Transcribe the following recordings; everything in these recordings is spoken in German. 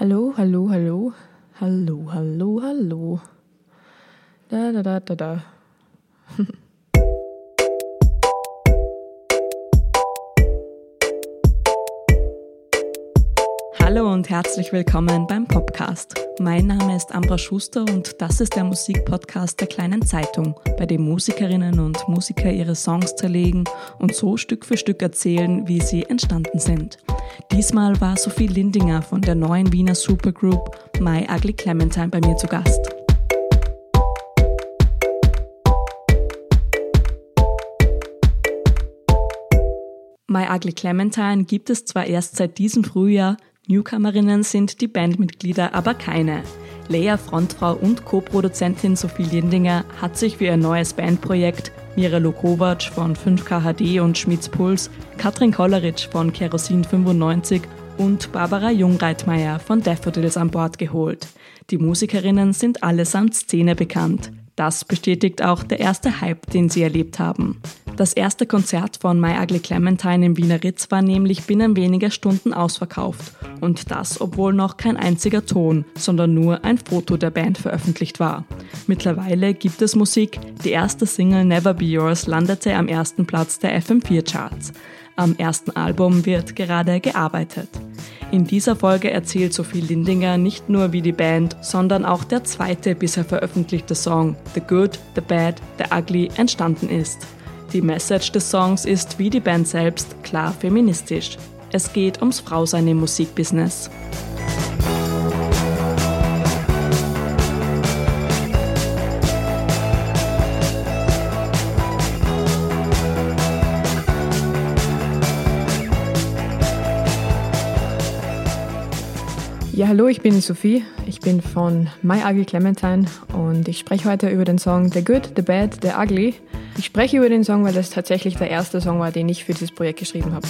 Hallo, hallo, hallo. Hallo, hallo, hallo. Da, da, da, da, da. Hallo und herzlich willkommen beim Podcast. Mein Name ist Ambra Schuster und das ist der Musikpodcast der kleinen Zeitung, bei dem Musikerinnen und Musiker ihre Songs zerlegen und so Stück für Stück erzählen, wie sie entstanden sind. Diesmal war Sophie Lindinger von der neuen Wiener Supergroup My Ugly Clementine bei mir zu Gast. My Ugly Clementine gibt es zwar erst seit diesem Frühjahr, Newcomerinnen sind die Bandmitglieder aber keine. Leia Frontfrau und Co-Produzentin Sophie Lindinger hat sich für ihr neues Bandprojekt Mira Lokovac von 5KHD und Schmitz Puls, Katrin Kolleritsch von Kerosin 95 und Barbara Jungreitmeier von Daffodils an Bord geholt. Die Musikerinnen sind allesamt Szene bekannt. Das bestätigt auch der erste Hype, den sie erlebt haben. Das erste Konzert von My Ugly Clementine im Wiener Ritz war nämlich binnen weniger Stunden ausverkauft. Und das, obwohl noch kein einziger Ton, sondern nur ein Foto der Band veröffentlicht war. Mittlerweile gibt es Musik. Die erste Single Never Be Yours landete am ersten Platz der FM4-Charts. Am ersten Album wird gerade gearbeitet. In dieser Folge erzählt Sophie Lindinger nicht nur, wie die Band, sondern auch der zweite bisher veröffentlichte Song The Good, The Bad, The Ugly entstanden ist. Die Message des Songs ist wie die Band selbst klar feministisch. Es geht ums Frausein im Musikbusiness. Ja, hallo, ich bin Sophie. Ich bin von My Ugly Clementine und ich spreche heute über den Song The Good, The Bad, The Ugly. Ich spreche über den Song, weil das tatsächlich der erste Song war, den ich für dieses Projekt geschrieben habe.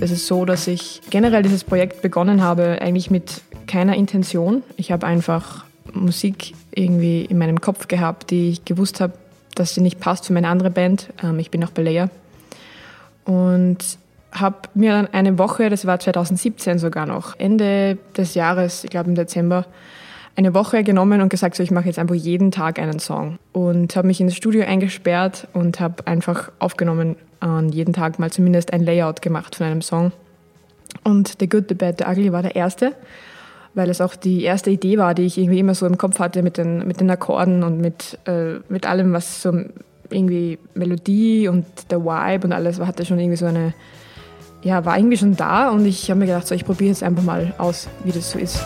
Es ist so, dass ich generell dieses Projekt begonnen habe, eigentlich mit keiner Intention. Ich habe einfach Musik irgendwie in meinem Kopf gehabt, die ich gewusst habe, dass sie nicht passt für meine andere Band. Ähm, ich bin auch bei Leia. Und habe mir dann eine Woche, das war 2017 sogar noch, Ende des Jahres, ich glaube im Dezember, eine Woche genommen und gesagt, so, ich mache jetzt einfach jeden Tag einen Song. Und habe mich ins Studio eingesperrt und habe einfach aufgenommen und jeden Tag mal zumindest ein Layout gemacht von einem Song. Und The Good, The Bad, The Ugly war der erste weil es auch die erste Idee war, die ich irgendwie immer so im Kopf hatte mit den, mit den Akkorden und mit, äh, mit allem, was so irgendwie Melodie und der Vibe und alles hatte schon irgendwie so eine, ja, war irgendwie schon da und ich habe mir gedacht, so, ich probiere jetzt einfach mal aus, wie das so ist.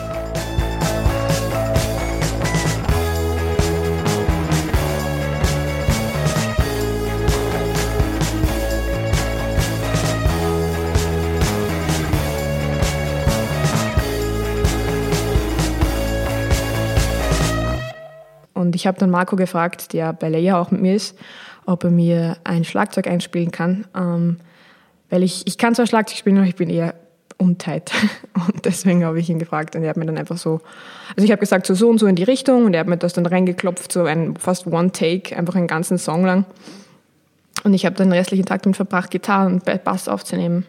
Ich habe dann Marco gefragt, der bei Leia auch mit mir ist, ob er mir ein Schlagzeug einspielen kann. Ähm, weil ich, ich kann zwar Schlagzeug spielen, aber ich bin eher unteit. Und deswegen habe ich ihn gefragt und er hat mir dann einfach so, also ich habe gesagt, so, so und so in die Richtung und er hat mir das dann reingeklopft, so ein fast One-Take, einfach einen ganzen Song lang. Und ich habe dann den restlichen Tag damit verbracht, Gitarre und Bass aufzunehmen.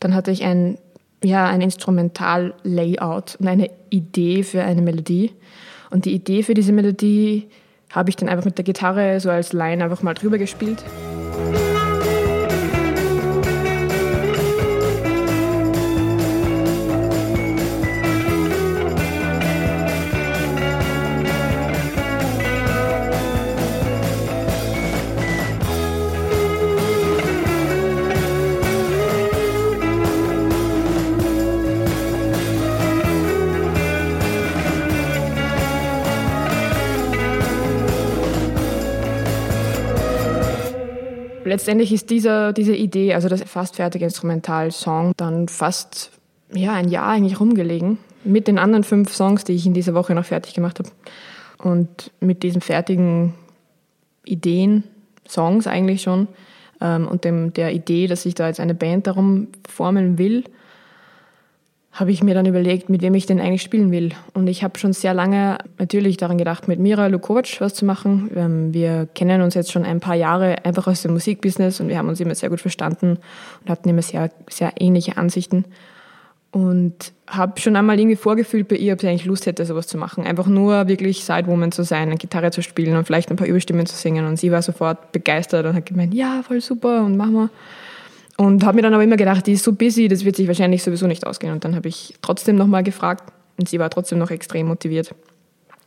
Dann hatte ich ein, ja, ein Instrumental-Layout und eine Idee für eine Melodie. Und die Idee für diese Melodie habe ich dann einfach mit der Gitarre so als Line einfach mal drüber gespielt. Letztendlich ist dieser, diese Idee, also das fast fertige Instrumentalsong, dann fast ja, ein Jahr eigentlich rumgelegen. Mit den anderen fünf Songs, die ich in dieser Woche noch fertig gemacht habe. Und mit diesen fertigen Ideen, Songs eigentlich schon, ähm, und dem, der Idee, dass ich da jetzt eine Band darum formen will, habe ich mir dann überlegt, mit wem ich denn eigentlich spielen will. Und ich habe schon sehr lange natürlich daran gedacht, mit Mira Lukovac was zu machen. Ähm, wir kennen uns jetzt schon ein paar Jahre einfach aus dem Musikbusiness und wir haben uns immer sehr gut verstanden und hatten immer sehr, sehr ähnliche Ansichten. Und habe schon einmal irgendwie vorgefühlt bei ihr, ob sie eigentlich Lust hätte, sowas zu machen. Einfach nur wirklich Sidewoman zu sein, eine Gitarre zu spielen und vielleicht ein paar Überstimmen zu singen. Und sie war sofort begeistert und hat gemeint, ja, voll super und machen wir. Und habe mir dann aber immer gedacht, die ist so busy, das wird sich wahrscheinlich sowieso nicht ausgehen. Und dann habe ich trotzdem nochmal gefragt und sie war trotzdem noch extrem motiviert.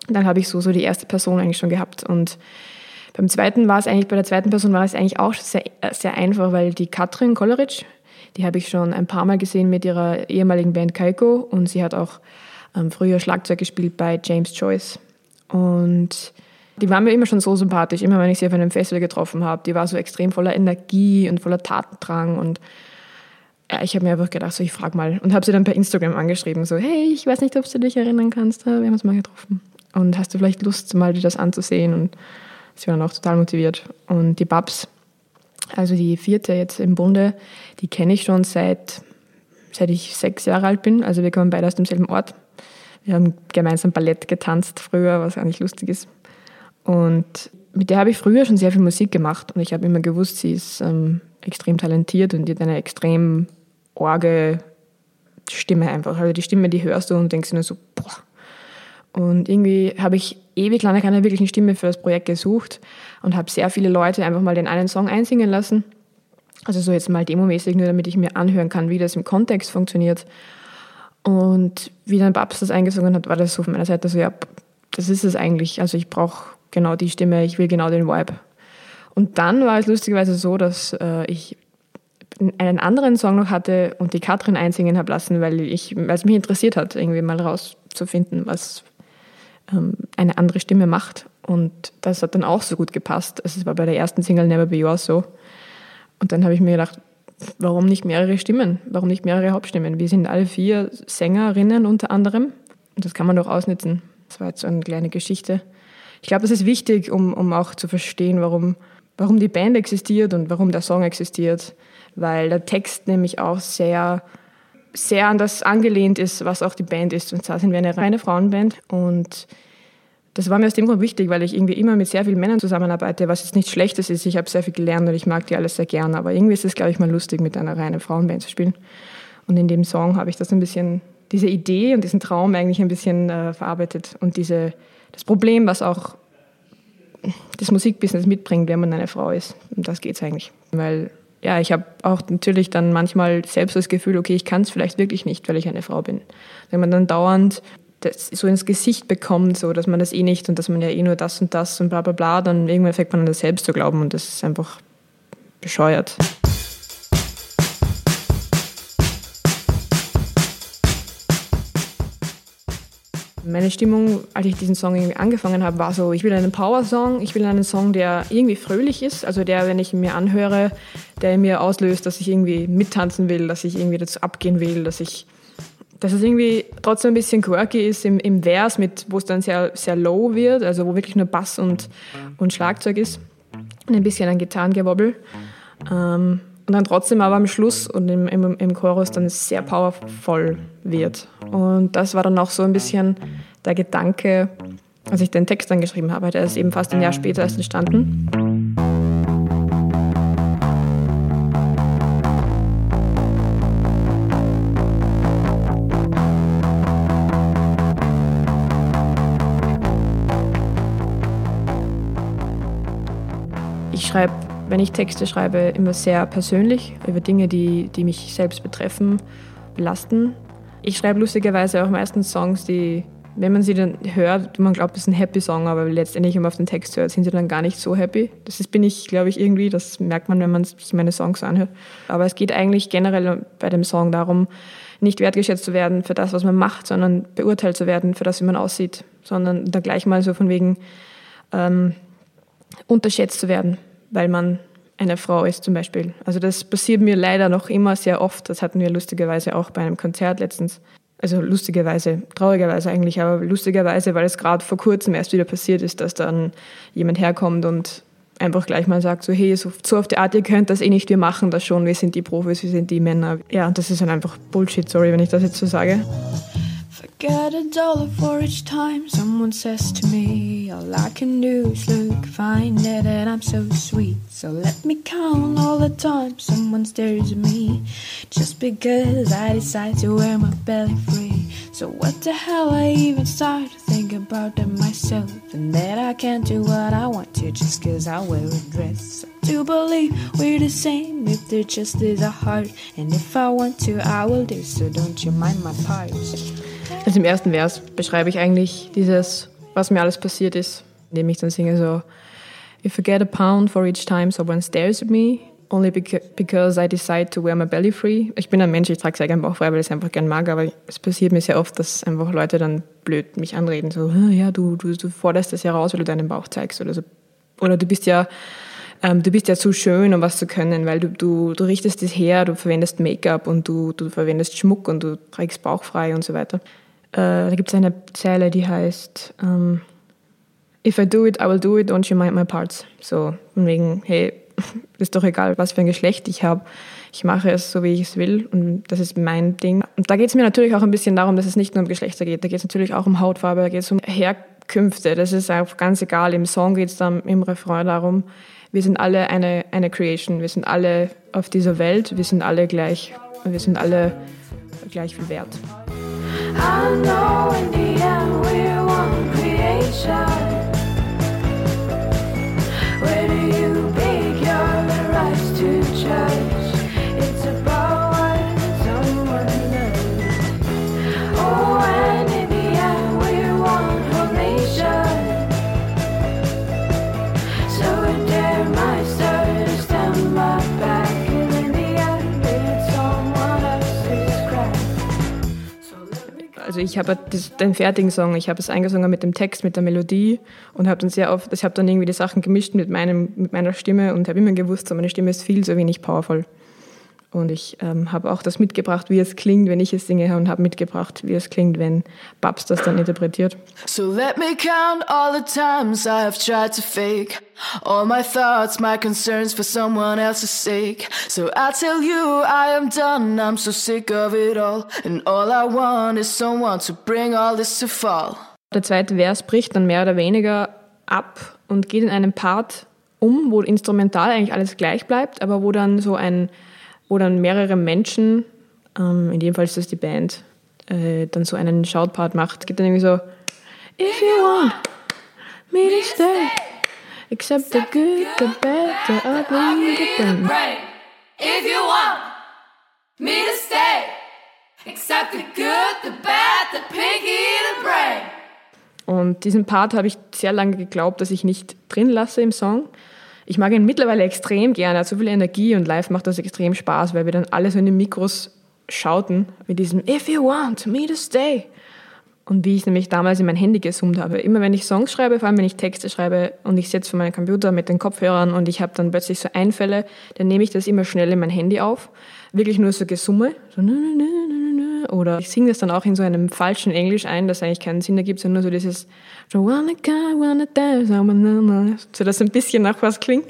Dann habe ich so, so die erste Person eigentlich schon gehabt. Und beim zweiten war es eigentlich, bei der zweiten Person war es eigentlich auch sehr, sehr einfach, weil die Katrin Kolleritsch, die habe ich schon ein paar Mal gesehen mit ihrer ehemaligen Band Kaiko und sie hat auch ähm, früher Schlagzeug gespielt bei James Joyce. Und die war mir immer schon so sympathisch, immer wenn ich sie auf einem Festival getroffen habe. Die war so extrem voller Energie und voller Tatendrang und ja, ich habe mir einfach gedacht, so ich frage mal und habe sie dann per Instagram angeschrieben, so hey, ich weiß nicht, ob du dich erinnern kannst, wir haben uns mal getroffen und hast du vielleicht Lust, mal dir das anzusehen und sie war dann auch total motiviert und die Babs, also die vierte jetzt im Bunde, die kenne ich schon seit seit ich sechs Jahre alt bin, also wir kommen beide aus demselben Ort. Wir haben gemeinsam Ballett getanzt früher, was eigentlich lustig ist. Und mit der habe ich früher schon sehr viel Musik gemacht und ich habe immer gewusst, sie ist ähm, extrem talentiert und die hat eine extrem orge Stimme einfach. Also die Stimme, die hörst du und denkst nur so, boah. Und irgendwie habe ich ewig lange keine wirklichen Stimme für das Projekt gesucht und habe sehr viele Leute einfach mal den einen Song einsingen lassen. Also so jetzt mal demomäßig, nur damit ich mir anhören kann, wie das im Kontext funktioniert. Und wie dann Babs das eingesungen hat, war das so von meiner Seite so, ja, das ist es eigentlich. Also ich brauche genau die Stimme, ich will genau den Vibe. Und dann war es lustigerweise so, dass äh, ich einen anderen Song noch hatte und die Katrin einsingen habe lassen, weil, ich, es mich interessiert hat, irgendwie mal rauszufinden, was ähm, eine andere Stimme macht. Und das hat dann auch so gut gepasst. Also es war bei der ersten Single Never Be Yours so. Und dann habe ich mir gedacht, warum nicht mehrere Stimmen? Warum nicht mehrere Hauptstimmen? Wir sind alle vier Sängerinnen unter anderem. Und das kann man doch ausnutzen. Das war jetzt so eine kleine Geschichte. Ich glaube, das ist wichtig, um, um auch zu verstehen, warum, warum die Band existiert und warum der Song existiert, weil der Text nämlich auch sehr, sehr an das angelehnt ist, was auch die Band ist. Und zwar sind wir eine reine Frauenband und das war mir aus dem Grund wichtig, weil ich irgendwie immer mit sehr vielen Männern zusammenarbeite, was jetzt nichts Schlechtes ist. Ich habe sehr viel gelernt und ich mag die alles sehr gern, aber irgendwie ist es, glaube ich, mal lustig, mit einer reinen Frauenband zu spielen. Und in dem Song habe ich das ein bisschen, diese Idee und diesen Traum eigentlich ein bisschen äh, verarbeitet und diese, das Problem, was auch das Musikbusiness mitbringt, wenn man eine Frau ist. Und das geht es eigentlich. Weil ja, ich habe auch natürlich dann manchmal selbst das Gefühl, okay, ich kann es vielleicht wirklich nicht, weil ich eine Frau bin. Wenn man dann dauernd das so ins Gesicht bekommt, so dass man das eh nicht und dass man ja eh nur das und das und bla bla bla, dann irgendwann fängt man an das selbst zu glauben und das ist einfach bescheuert. Meine Stimmung, als ich diesen Song irgendwie angefangen habe, war so, ich will einen Power-Song, ich will einen Song, der irgendwie fröhlich ist, also der, wenn ich ihn mir anhöre, der mir auslöst, dass ich irgendwie mittanzen will, dass ich irgendwie dazu abgehen will, dass ich, dass es irgendwie trotzdem ein bisschen quirky ist im, im Vers, mit, wo es dann sehr, sehr low wird, also wo wirklich nur Bass und, und Schlagzeug ist und ein bisschen ein Gitarrengewobbel. Ähm, und dann trotzdem aber am Schluss und im, im, im Chorus dann sehr powervoll wird. Und das war dann auch so ein bisschen der Gedanke, als ich den Text dann geschrieben habe. Der ist eben fast ein Jahr später erst entstanden. Ich schreibe wenn ich Texte schreibe, immer sehr persönlich über Dinge, die, die mich selbst betreffen, belasten. Ich schreibe lustigerweise auch meistens Songs, die, wenn man sie dann hört, man glaubt, es ist ein Happy Song, aber letztendlich, wenn man auf den Text hört, sind sie dann gar nicht so happy. Das ist, bin ich, glaube ich, irgendwie, das merkt man, wenn man sich meine Songs anhört. Aber es geht eigentlich generell bei dem Song darum, nicht wertgeschätzt zu werden für das, was man macht, sondern beurteilt zu werden für das, wie man aussieht, sondern da gleich mal so von wegen ähm, unterschätzt zu werden weil man eine Frau ist zum Beispiel. Also das passiert mir leider noch immer sehr oft. Das hatten wir lustigerweise auch bei einem Konzert letztens. Also lustigerweise, traurigerweise eigentlich, aber lustigerweise, weil es gerade vor kurzem erst wieder passiert ist, dass dann jemand herkommt und einfach gleich mal sagt, so hey, so, so auf die Art, ihr könnt das eh nicht, wir machen das schon, wir sind die Profis, wir sind die Männer. Ja, das ist dann einfach Bullshit, sorry, wenn ich das jetzt so sage. Forget a dollar for each time someone says to me All I can do is look, find it and I'm so sweet. So let me count all the time someone stares at me Just because I decide to wear my belly free. So what the hell I even start to think about that myself And that I can't do what I want to just cause I wear a dress. I do believe we're the same if there just is a heart And if I want to I will do so don't you mind my parts Also im ersten Vers beschreibe ich eigentlich dieses, was mir alles passiert ist, indem ich dann singe so If I get a pound for each time someone stares at me, only because I decide to wear my belly free. Ich bin ein Mensch, ich trage sehr gerne Bauchfrei, weil ich es einfach gern mag, aber es passiert mir sehr oft, dass einfach Leute dann blöd mich anreden, so, ja, du, du, du forderst das ja raus, weil du deinen Bauch zeigst oder so. Oder du bist ja, ähm, du bist ja zu schön, um was zu können, weil du, du, du richtest es her, du verwendest Make-up und du, du verwendest Schmuck und du trägst bauchfrei und so weiter. Äh, da gibt es eine Zeile, die heißt ähm, If I do it, I will do it, don't you mind my parts. So, von wegen, hey, ist doch egal, was für ein Geschlecht ich habe. Ich mache es so, wie ich es will und das ist mein Ding. Und da geht es mir natürlich auch ein bisschen darum, dass es nicht nur um Geschlechter geht. Da geht es natürlich auch um Hautfarbe, da geht es um Herkünfte. Das ist auch ganz egal. Im Song geht es dann im Refrain darum, wir sind alle eine, eine Creation. Wir sind alle auf dieser Welt. Wir sind alle gleich. Wir sind alle gleich viel wert. I know ich habe den fertigen Song, ich habe es eingesungen mit dem Text, mit der Melodie und habe dann sehr oft, ich habe dann irgendwie die Sachen gemischt mit, meinem, mit meiner Stimme und habe immer gewusst, so meine Stimme ist viel zu wenig powerful. Und ich ähm, habe auch das mitgebracht, wie es klingt, wenn ich es singe und habe mitgebracht, wie es klingt, wenn Babs das dann interpretiert. So let me count all the times I have tried to fake all my thoughts, my concerns for someone else's sake. So I tell you I am done, I'm so sick of it all. And all I want is someone to bring all this to fall. Der zweite Vers bricht dann mehr oder weniger ab und geht in einen Part um, wo instrumental eigentlich alles gleich bleibt, aber wo dann so ein wo dann mehrere Menschen, ähm, in dem Fall ist das die Band, äh, dann so einen Shoutpart macht. Gibt dann irgendwie so, If you want me to stay, accept the good, the bad, the ugly, the brain. If you want me to stay, accept the good, the bad, the piggy, the brain. Und diesen Part habe ich sehr lange geglaubt, dass ich nicht drin lasse im Song. Ich mag ihn mittlerweile extrem gerne, er hat so viel Energie und live macht das extrem Spaß, weil wir dann alle so in den Mikros schauten mit diesem If you want me to stay. Und wie ich nämlich damals in mein Handy gesummt habe. Immer wenn ich Songs schreibe, vor allem wenn ich Texte schreibe und ich sitze vor meinem Computer mit den Kopfhörern und ich habe dann plötzlich so Einfälle, dann nehme ich das immer schnell in mein Handy auf. Wirklich nur so Gesumme. So, oder ich singe das dann auch in so einem falschen Englisch ein, das eigentlich keinen Sinn ergibt, sondern nur so dieses so das ein bisschen nach was klingt.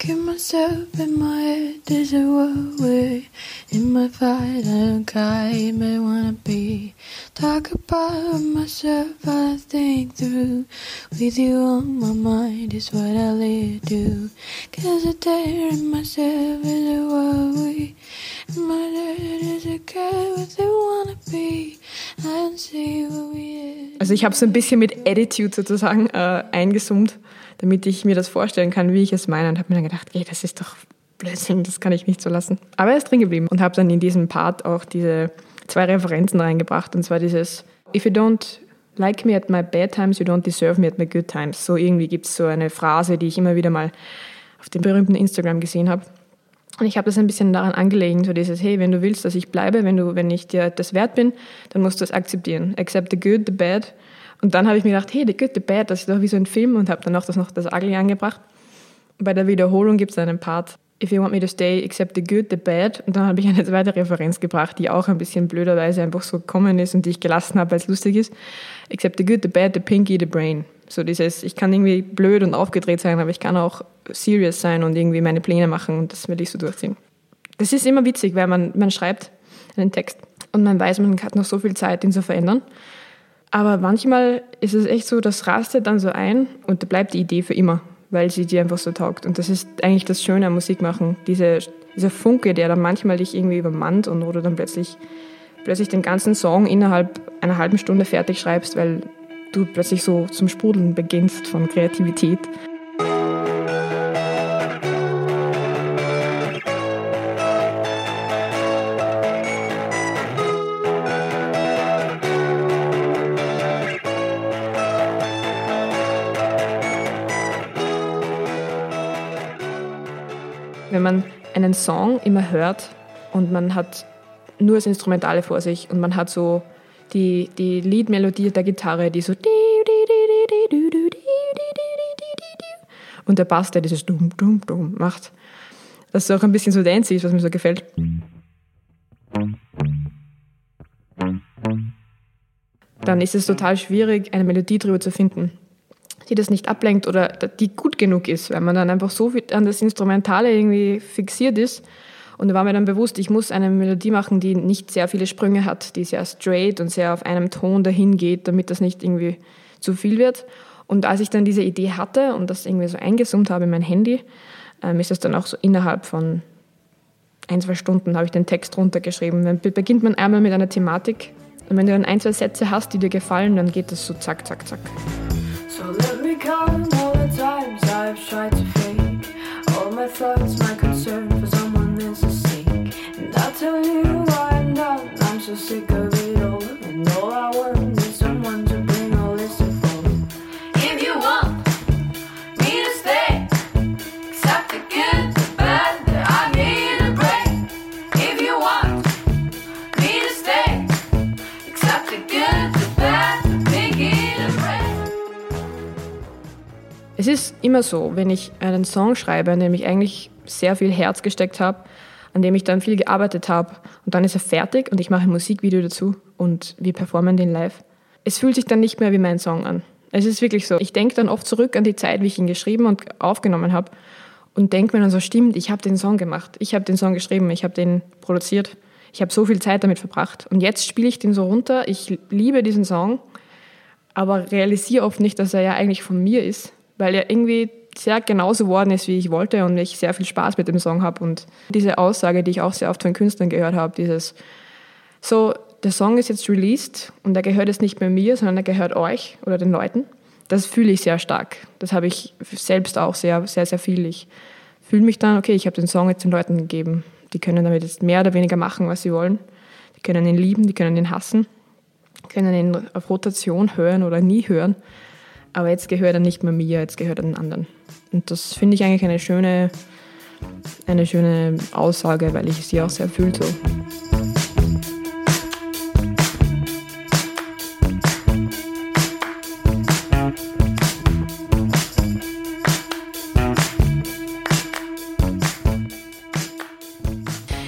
Keep myself in my head, there's a way in my fight, I don't care, may wanna be. Talk about myself, I think through. With you on my mind is what I live do. Cause I in myself is a way. In my head is a care what they wanna be. And see what we Also ich habe so ein bisschen mit Attitude sozusagen äh, eingesummt damit ich mir das vorstellen kann, wie ich es meine. Und habe mir dann gedacht, ey, das ist doch Blödsinn, das kann ich nicht so lassen. Aber er ist drin geblieben und habe dann in diesem Part auch diese zwei Referenzen reingebracht. Und zwar dieses, if you don't like me at my bad times, you don't deserve me at my good times. So irgendwie gibt es so eine Phrase, die ich immer wieder mal auf dem berühmten Instagram gesehen habe. Und ich habe das ein bisschen daran angelegt, so dieses, hey, wenn du willst, dass ich bleibe, wenn, du, wenn ich dir das wert bin, dann musst du es akzeptieren. Accept the good, the bad und dann habe ich mir gedacht, hey, The Good, The Bad, das ist doch wie so ein Film und habe dann auch das noch das Ugly angebracht. Bei der Wiederholung gibt es einen Part, If you want me to stay, accept the good, the bad. Und dann habe ich eine zweite Referenz gebracht, die auch ein bisschen blöderweise einfach so gekommen ist und die ich gelassen habe, weil es lustig ist. Accept the good, the bad, the pinky, the brain. So dieses, ich kann irgendwie blöd und aufgedreht sein, aber ich kann auch serious sein und irgendwie meine Pläne machen und das will ich so durchziehen. Das ist immer witzig, weil man, man schreibt einen Text und man weiß, man hat noch so viel Zeit, ihn zu verändern. Aber manchmal ist es echt so, das rastet dann so ein und da bleibt die Idee für immer, weil sie dir einfach so taugt. Und das ist eigentlich das Schöne am Musikmachen, diese, dieser Funke, der dann manchmal dich irgendwie übermannt und oder dann plötzlich, plötzlich den ganzen Song innerhalb einer halben Stunde fertig schreibst, weil du plötzlich so zum Sprudeln beginnst von Kreativität. Einen Song immer hört und man hat nur das Instrumentale vor sich und man hat so die, die Liedmelodie der Gitarre, die so und der Bass, der dieses Dum, Dum, Dum macht. Das ist auch ein bisschen so dancey ist, was mir so gefällt. Dann ist es total schwierig, eine Melodie drüber zu finden, die das nicht ablenkt oder die gut genug ist, weil man dann einfach so viel an das Instrumentale irgendwie fixiert ist, und da war mir dann bewusst, ich muss eine Melodie machen, die nicht sehr viele Sprünge hat, die sehr straight und sehr auf einem Ton dahin geht, damit das nicht irgendwie zu viel wird. Und als ich dann diese Idee hatte und das irgendwie so eingesummt habe in mein Handy, ähm, ist das dann auch so innerhalb von ein, zwei Stunden habe ich den Text runtergeschrieben. Dann beginnt man einmal mit einer Thematik und wenn du dann ein, zwei Sätze hast, die dir gefallen, dann geht das so zack, zack, zack. Count all the times I've tried to fake all my thoughts, my concern for someone is a sink. And I tell you why I'm done. I'm so sick Es ist immer so, wenn ich einen Song schreibe, in dem ich eigentlich sehr viel Herz gesteckt habe, an dem ich dann viel gearbeitet habe. Und dann ist er fertig und ich mache ein Musikvideo dazu und wir performen den live. Es fühlt sich dann nicht mehr wie mein Song an. Es ist wirklich so. Ich denke dann oft zurück an die Zeit, wie ich ihn geschrieben und aufgenommen habe und denke mir dann so, stimmt, ich habe den Song gemacht. Ich habe den Song geschrieben, ich habe den produziert. Ich habe so viel Zeit damit verbracht. Und jetzt spiele ich den so runter. Ich liebe diesen Song, aber realisiere oft nicht, dass er ja eigentlich von mir ist, weil er irgendwie sehr genauso geworden ist, wie ich wollte und ich sehr viel Spaß mit dem Song habe. Und diese Aussage, die ich auch sehr oft von Künstlern gehört habe, dieses so, der Song ist jetzt released und der gehört jetzt nicht mehr mir, sondern er gehört euch oder den Leuten. Das fühle ich sehr stark. Das habe ich selbst auch sehr, sehr, sehr viel. Ich fühle mich dann, okay, ich habe den Song jetzt den Leuten gegeben. Die können damit jetzt mehr oder weniger machen, was sie wollen. Die können ihn lieben, die können ihn hassen, können ihn auf Rotation hören oder nie hören. Aber jetzt gehört er nicht mehr mir, jetzt gehört er den anderen. Und das finde ich eigentlich eine schöne, eine schöne Aussage, weil ich sie auch sehr fühle so.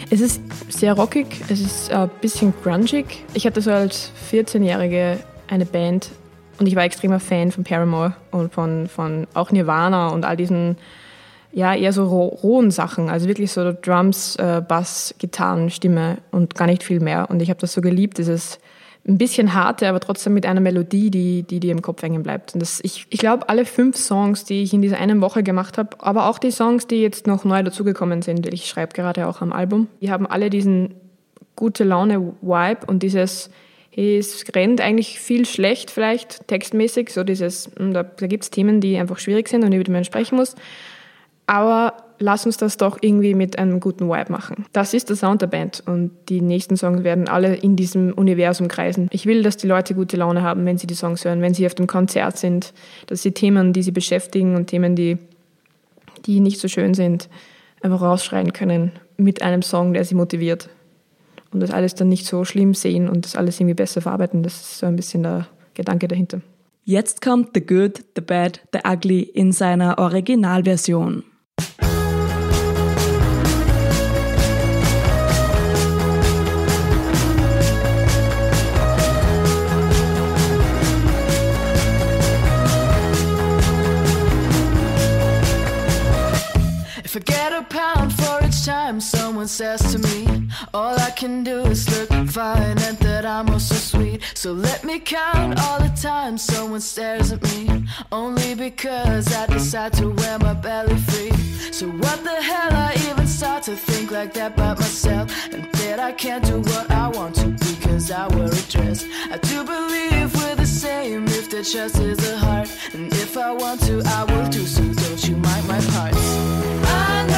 Es ist sehr rockig, es ist ein bisschen grungig. Ich hatte so als 14-Jährige eine Band und ich war extremer Fan von Paramore und von, von auch Nirvana und all diesen, ja, eher so rohen Sachen. Also wirklich so Drums, äh, Bass, Gitarren, Stimme und gar nicht viel mehr. Und ich habe das so geliebt, dieses ein bisschen harte, aber trotzdem mit einer Melodie, die, die dir im Kopf hängen bleibt. Und das, ich, ich glaube, alle fünf Songs, die ich in dieser einen Woche gemacht habe, aber auch die Songs, die jetzt noch neu dazugekommen sind, ich schreibe gerade auch am Album, die haben alle diesen gute Laune-Vibe und dieses es rennt eigentlich viel schlecht, vielleicht textmäßig, so dieses, hm, da, da gibt es Themen, die einfach schwierig sind und über die man sprechen muss. Aber lass uns das doch irgendwie mit einem guten Vibe machen. Das ist der Sound der Band und die nächsten Songs werden alle in diesem Universum kreisen. Ich will, dass die Leute gute Laune haben, wenn sie die Songs hören, wenn sie auf dem Konzert sind, dass sie Themen, die sie beschäftigen und Themen, die, die nicht so schön sind, einfach rausschreien können mit einem Song, der sie motiviert und das alles dann nicht so schlimm sehen und das alles irgendwie besser verarbeiten. Das ist so ein bisschen der Gedanke dahinter. Jetzt kommt The Good, The Bad, The Ugly in seiner Originalversion. Someone says to me, all I can do is look fine and that I'm oh also sweet. So let me count all the times someone stares at me, only because I decide to wear my belly free. So what the hell I even start to think like that about myself, and that I can't do what I want to because I wear a dress. I do believe we're the same if the chest is a heart, and if I want to, I will do so. Don't you mind my parts?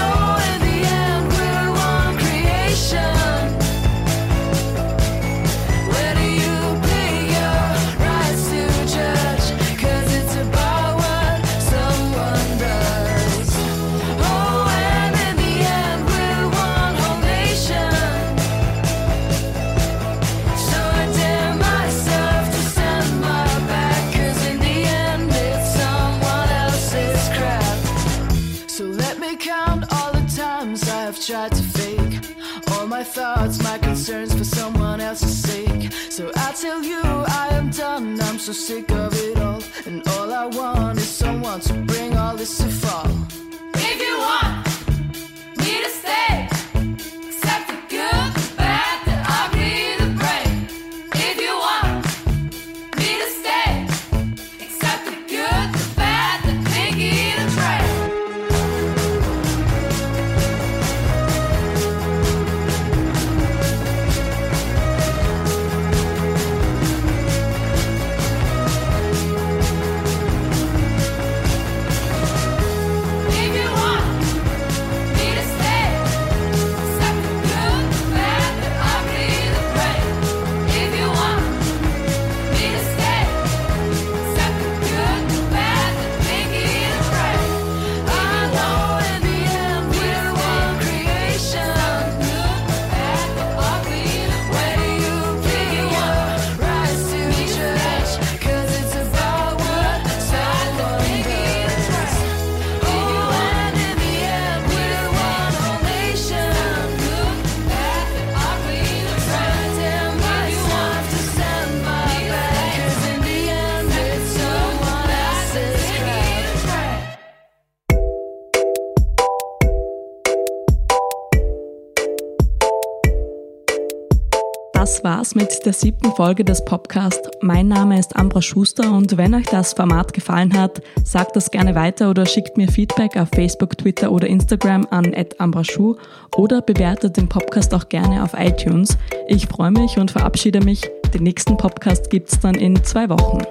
Tried to fake all my thoughts, my concerns for someone else's sake. So I tell you I am done, I'm so sick of it all. And all I want is someone to bring all this to fall. If you want me to stay, war's mit der siebten Folge des Podcasts. Mein Name ist Ambra Schuster und wenn euch das Format gefallen hat, sagt das gerne weiter oder schickt mir Feedback auf Facebook, Twitter oder Instagram an @ambraschu oder bewertet den Podcast auch gerne auf iTunes. Ich freue mich und verabschiede mich. Den nächsten Podcast gibt's dann in zwei Wochen.